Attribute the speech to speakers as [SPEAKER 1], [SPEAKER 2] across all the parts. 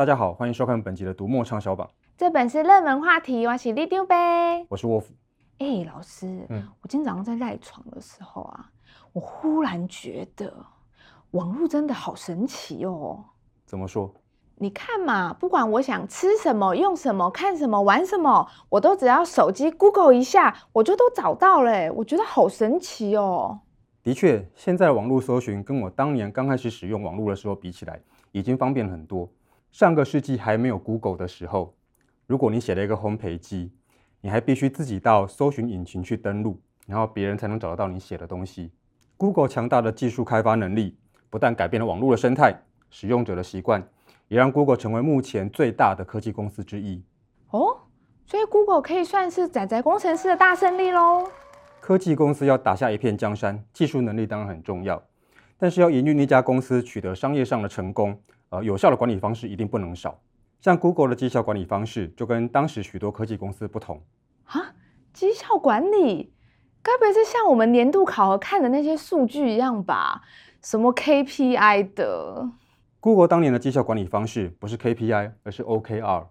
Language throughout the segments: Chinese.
[SPEAKER 1] 大家好，欢迎收看本集的读墨畅销榜。
[SPEAKER 2] 这本是热门话题，我是里长伯，
[SPEAKER 1] 我是沃夫。
[SPEAKER 2] 哎、欸，老师，嗯，我今天早上在赖床的时候啊，我忽然觉得网络真的好神奇哦。
[SPEAKER 1] 怎么说？
[SPEAKER 2] 你看嘛，不管我想吃什么、用什么、看什么、玩什么，我都只要手机 Google 一下，我就都找到了。我觉得好神奇哦。
[SPEAKER 1] 的确，现在网络搜寻跟我当年刚开始使用网络的时候比起来，已经方便很多。上个世纪还没有 Google 的时候，如果你写了一个烘焙机，你还必须自己到搜寻引擎去登录，然后别人才能找得到你写的东西。Google 强大的技术开发能力，不但改变了网络的生态、使用者的习惯。也让 Google 成为目前最大的科技公司之一
[SPEAKER 2] 哦，所以 Google 可以算是仔仔工程师的大胜利喽。
[SPEAKER 1] 科技公司要打下一片江山，技术能力当然很重要，但是要营运一家公司取得商业上的成功，呃，有效的管理方式一定不能少。像 Google 的绩效管理方式就跟当时许多科技公司不同
[SPEAKER 2] 啊，绩效管理该不会是像我们年度考核看的那些数据一样吧？什么 KPI 的
[SPEAKER 1] ？Google 当年的绩效管理方式不是 KPI，而是 OKR。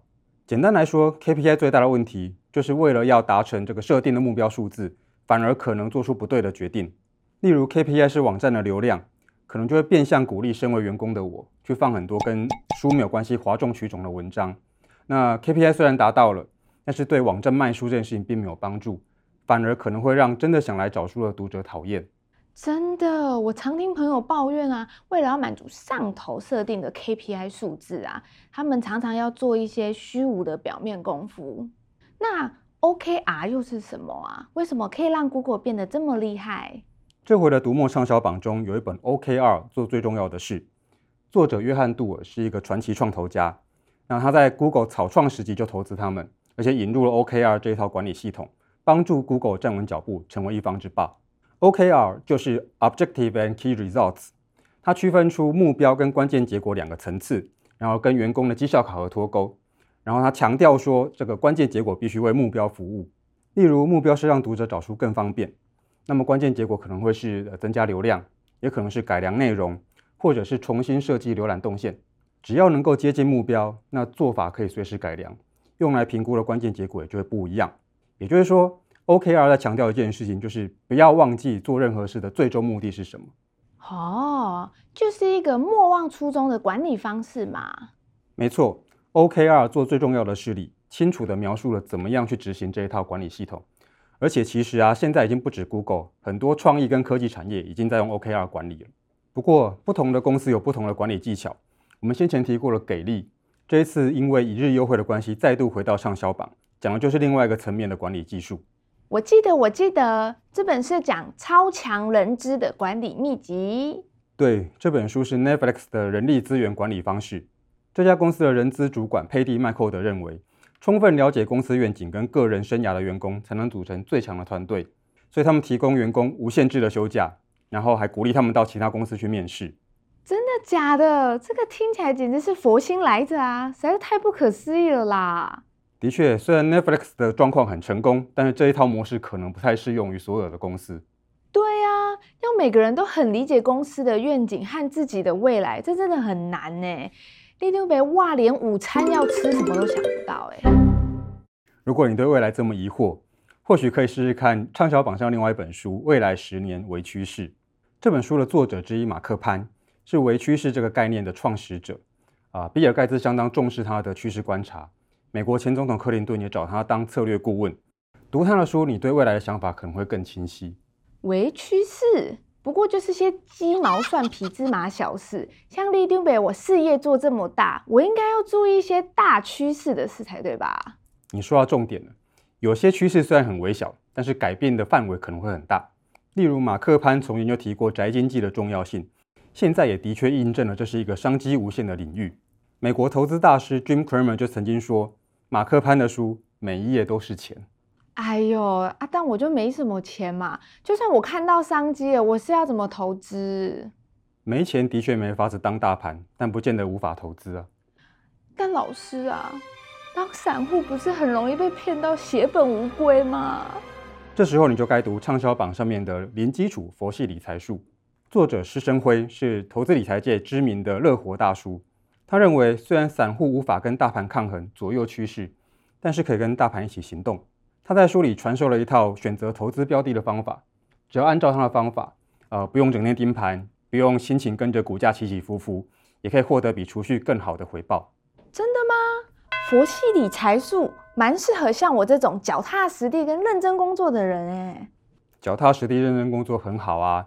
[SPEAKER 1] 简单来说，KPI 最大的问题就是为了要达成这个设定的目标数字，反而可能做出不对的决定。例如，KPI 是网站的流量，可能就会变相鼓励身为员工的我去放很多跟书没有关系、哗众取宠的文章。那 KPI 虽然达到了，但是对网站卖书这件事情并没有帮助，反而可能会让真的想来找书的读者讨厌。
[SPEAKER 2] 真的，我常听朋友抱怨啊，为了要满足上头设定的 KPI 数字啊，他们常常要做一些虚无的表面功夫。那 OKR 又是什么啊？为什么可以让 Google 变得这么厉害？
[SPEAKER 1] 这回的读墨畅销榜中有一本 OKR 做最重要的事，作者约翰杜尔是一个传奇创投家。那他在 Google 草创时期就投资他们，而且引入了 OKR 这一套管理系统，帮助 Google 站稳脚步，成为一方之霸。OKR 就是 Objective and Key Results，它区分出目标跟关键结果两个层次，然后跟员工的绩效考核脱钩。然后他强调说，这个关键结果必须为目标服务。例如，目标是让读者找书更方便，那么关键结果可能会是增加流量，也可能是改良内容，或者是重新设计浏览动线。只要能够接近目标，那做法可以随时改良，用来评估的关键结果也就会不一样。也就是说，OKR 在强调一件事情，就是不要忘记做任何事的最终目的是什么。
[SPEAKER 2] 哦，就是一个莫忘初衷的管理方式嘛。
[SPEAKER 1] 没错，OKR 做最重要的事里，清楚地描述了怎么样去执行这一套管理系统。而且其实啊，现在已经不止 Google，很多创意跟科技产业已经在用 OKR 管理了。不过，不同的公司有不同的管理技巧。我们先前提过了给力，这一次因为一日优惠的关系，再度回到畅销榜，讲的就是另外一个层面的管理技术。
[SPEAKER 2] 我记得，我记得这本是讲超强人资的管理秘籍。
[SPEAKER 1] 对，这本书是 Netflix 的人力资源管理方式。这家公司的人资主管佩蒂麦寇德认为，充分了解公司愿景跟个人生涯的员工，才能组成最强的团队。所以他们提供员工无限制的休假，然后还鼓励他们到其他公司去面试。
[SPEAKER 2] 真的假的？这个听起来简直是佛心来着啊！实在是太不可思议了啦！
[SPEAKER 1] 的确，虽然 Netflix 的状况很成功，但是这一套模式可能不太适用于所有的公司。
[SPEAKER 2] 对呀、啊，要每个人都很理解公司的愿景和自己的未来，这真的很难呢。里长伯哇，连午餐要吃什么都想不到哎。
[SPEAKER 1] 如果你对未来这么疑惑，或许可以试试看畅销榜上另外一本书《未来十年为趋势》。这本书的作者之一马克潘是为趋势这个概念的创始者啊，比尔盖茨相当重视他的趋势观察。美国前总统克林顿也找他当策略顾问。读他的书，你对未来的想法可能会更清晰。
[SPEAKER 2] 为趋势不过就是些鸡毛蒜皮、芝麻小事。像里长伯，我事业做这么大，我应该要注意一些大趋势的事才对吧？
[SPEAKER 1] 你说到重点了。有些趋势虽然很微小，但是改变的范围可能会很大。例如马克潘从前就提过宅经济的重要性，现在也的确印证了这是一个商机无限的领域。美国投资大师 Jim Cramer 就曾经说。马克潘的书每一页都是钱。
[SPEAKER 2] 哎呦啊！但我就没什么钱嘛。就算我看到商机了，我是要怎么投资？
[SPEAKER 1] 没钱的确没法子当大盘，但不见得无法投资啊。
[SPEAKER 2] 但老师啊，当散户不是很容易被骗到血本无归吗？
[SPEAKER 1] 这时候你就该读畅销榜上面的《零基础佛系理财术》，作者施生辉是投资理财界知名的乐活大叔。他认为，虽然散户无法跟大盘抗衡左右趋势，但是可以跟大盘一起行动。他在书里传授了一套选择投资标的的方法，只要按照他的方法，呃，不用整天盯盘，不用心情跟着股价起起伏伏，也可以获得比储蓄更好的回报。
[SPEAKER 2] 真的吗？佛系理财术蛮适合像我这种脚踏实地跟认真工作的人哎。
[SPEAKER 1] 脚踏实地、认真工作很好啊，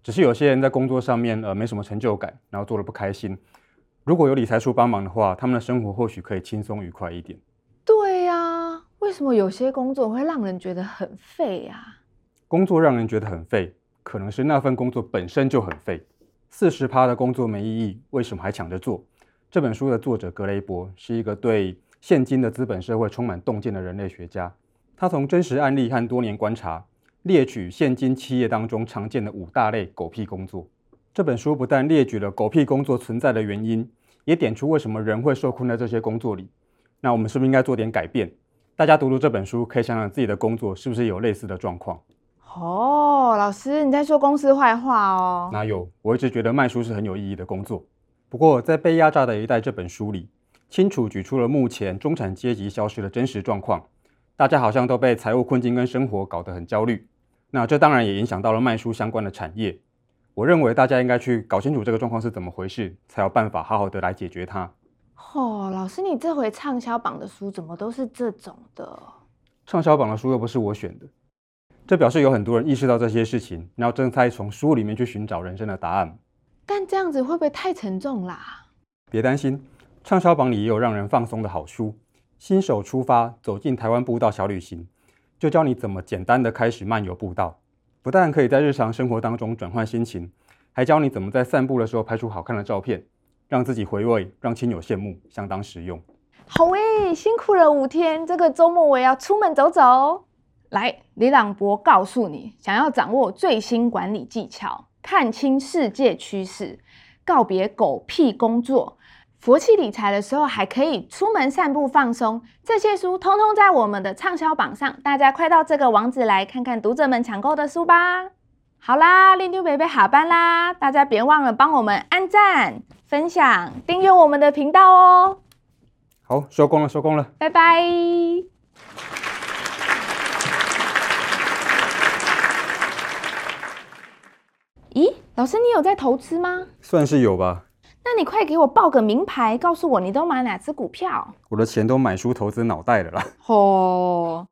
[SPEAKER 1] 只是有些人在工作上面呃没什么成就感，然后做的不开心。如果有理财术帮忙的话，他们的生活或许可以轻松愉快一
[SPEAKER 2] 点。为什么有些工作会让人觉得很废呀、啊？
[SPEAKER 1] 工作让人觉得很废，可能是那份工作本身就很废。四十趴的工作没意义，为什么还抢着做？这本书的作者格雷伯是一个对现今的资本社会充满洞见的人类学家。他从真实案例和多年观察，列举现今企业当中常见的五大类狗屁工作。这本书不但列举了狗屁工作存在的原因，也点出为什么人会受困在这些工作里。那我们是不是应该做点改变？大家读读这本书，可以想想自己的工作是不是有类似的状况。
[SPEAKER 2] 哦，老师，你在说公司坏话哦？
[SPEAKER 1] 哪有？我一直觉得卖书是很有意义的工作。不过，在《被压榨的一代》这本书里，清楚举出了目前中产阶级消失的真实状况。大家好像都被财务困境跟生活搞得很焦虑。那这当然也影响到了卖书相关的产业。我认为大家应该去搞清楚这个状况是怎么回事，才有办法好好的来解决它。
[SPEAKER 2] 哦，老师，你这回畅销榜的书怎么都是这种的？
[SPEAKER 1] 畅销榜的书又不是我选的，这表示有很多人意识到这些事情，然后正在从书里面去寻找人生的答案。
[SPEAKER 2] 但这样子会不会太沉重啦？
[SPEAKER 1] 别担心，畅销榜里也有让人放松的好书。新手出发，走进台湾步道小旅行，就教你怎么简单的开始漫游步道。不但可以在日常生活当中转换心情，还教你怎么在散步的时候拍出好看的照片，让自己回味，让亲友羡慕，相当实用。
[SPEAKER 2] 好诶，辛苦了五天，这个周末我要出门走走。来，李朗博告诉你，想要掌握最新管理技巧，看清世界趋势，告别狗屁工作。佛系理财的时候，还可以出门散步放松。这些书通通在我们的畅销榜上，大家快到这个网址来看看读者们抢购的书吧。好啦，拎丢北北下班啦，大家别忘了帮我们按赞、分享、订阅我们的频道哦。
[SPEAKER 1] 好，收工了，收工了，
[SPEAKER 2] 拜拜。咦，老师，你有在投资吗？
[SPEAKER 1] 算是有吧。
[SPEAKER 2] 那你快给我报个名牌，告诉我你都买哪只股票？
[SPEAKER 1] 我的钱都买书投资脑袋了啦。
[SPEAKER 2] 哦。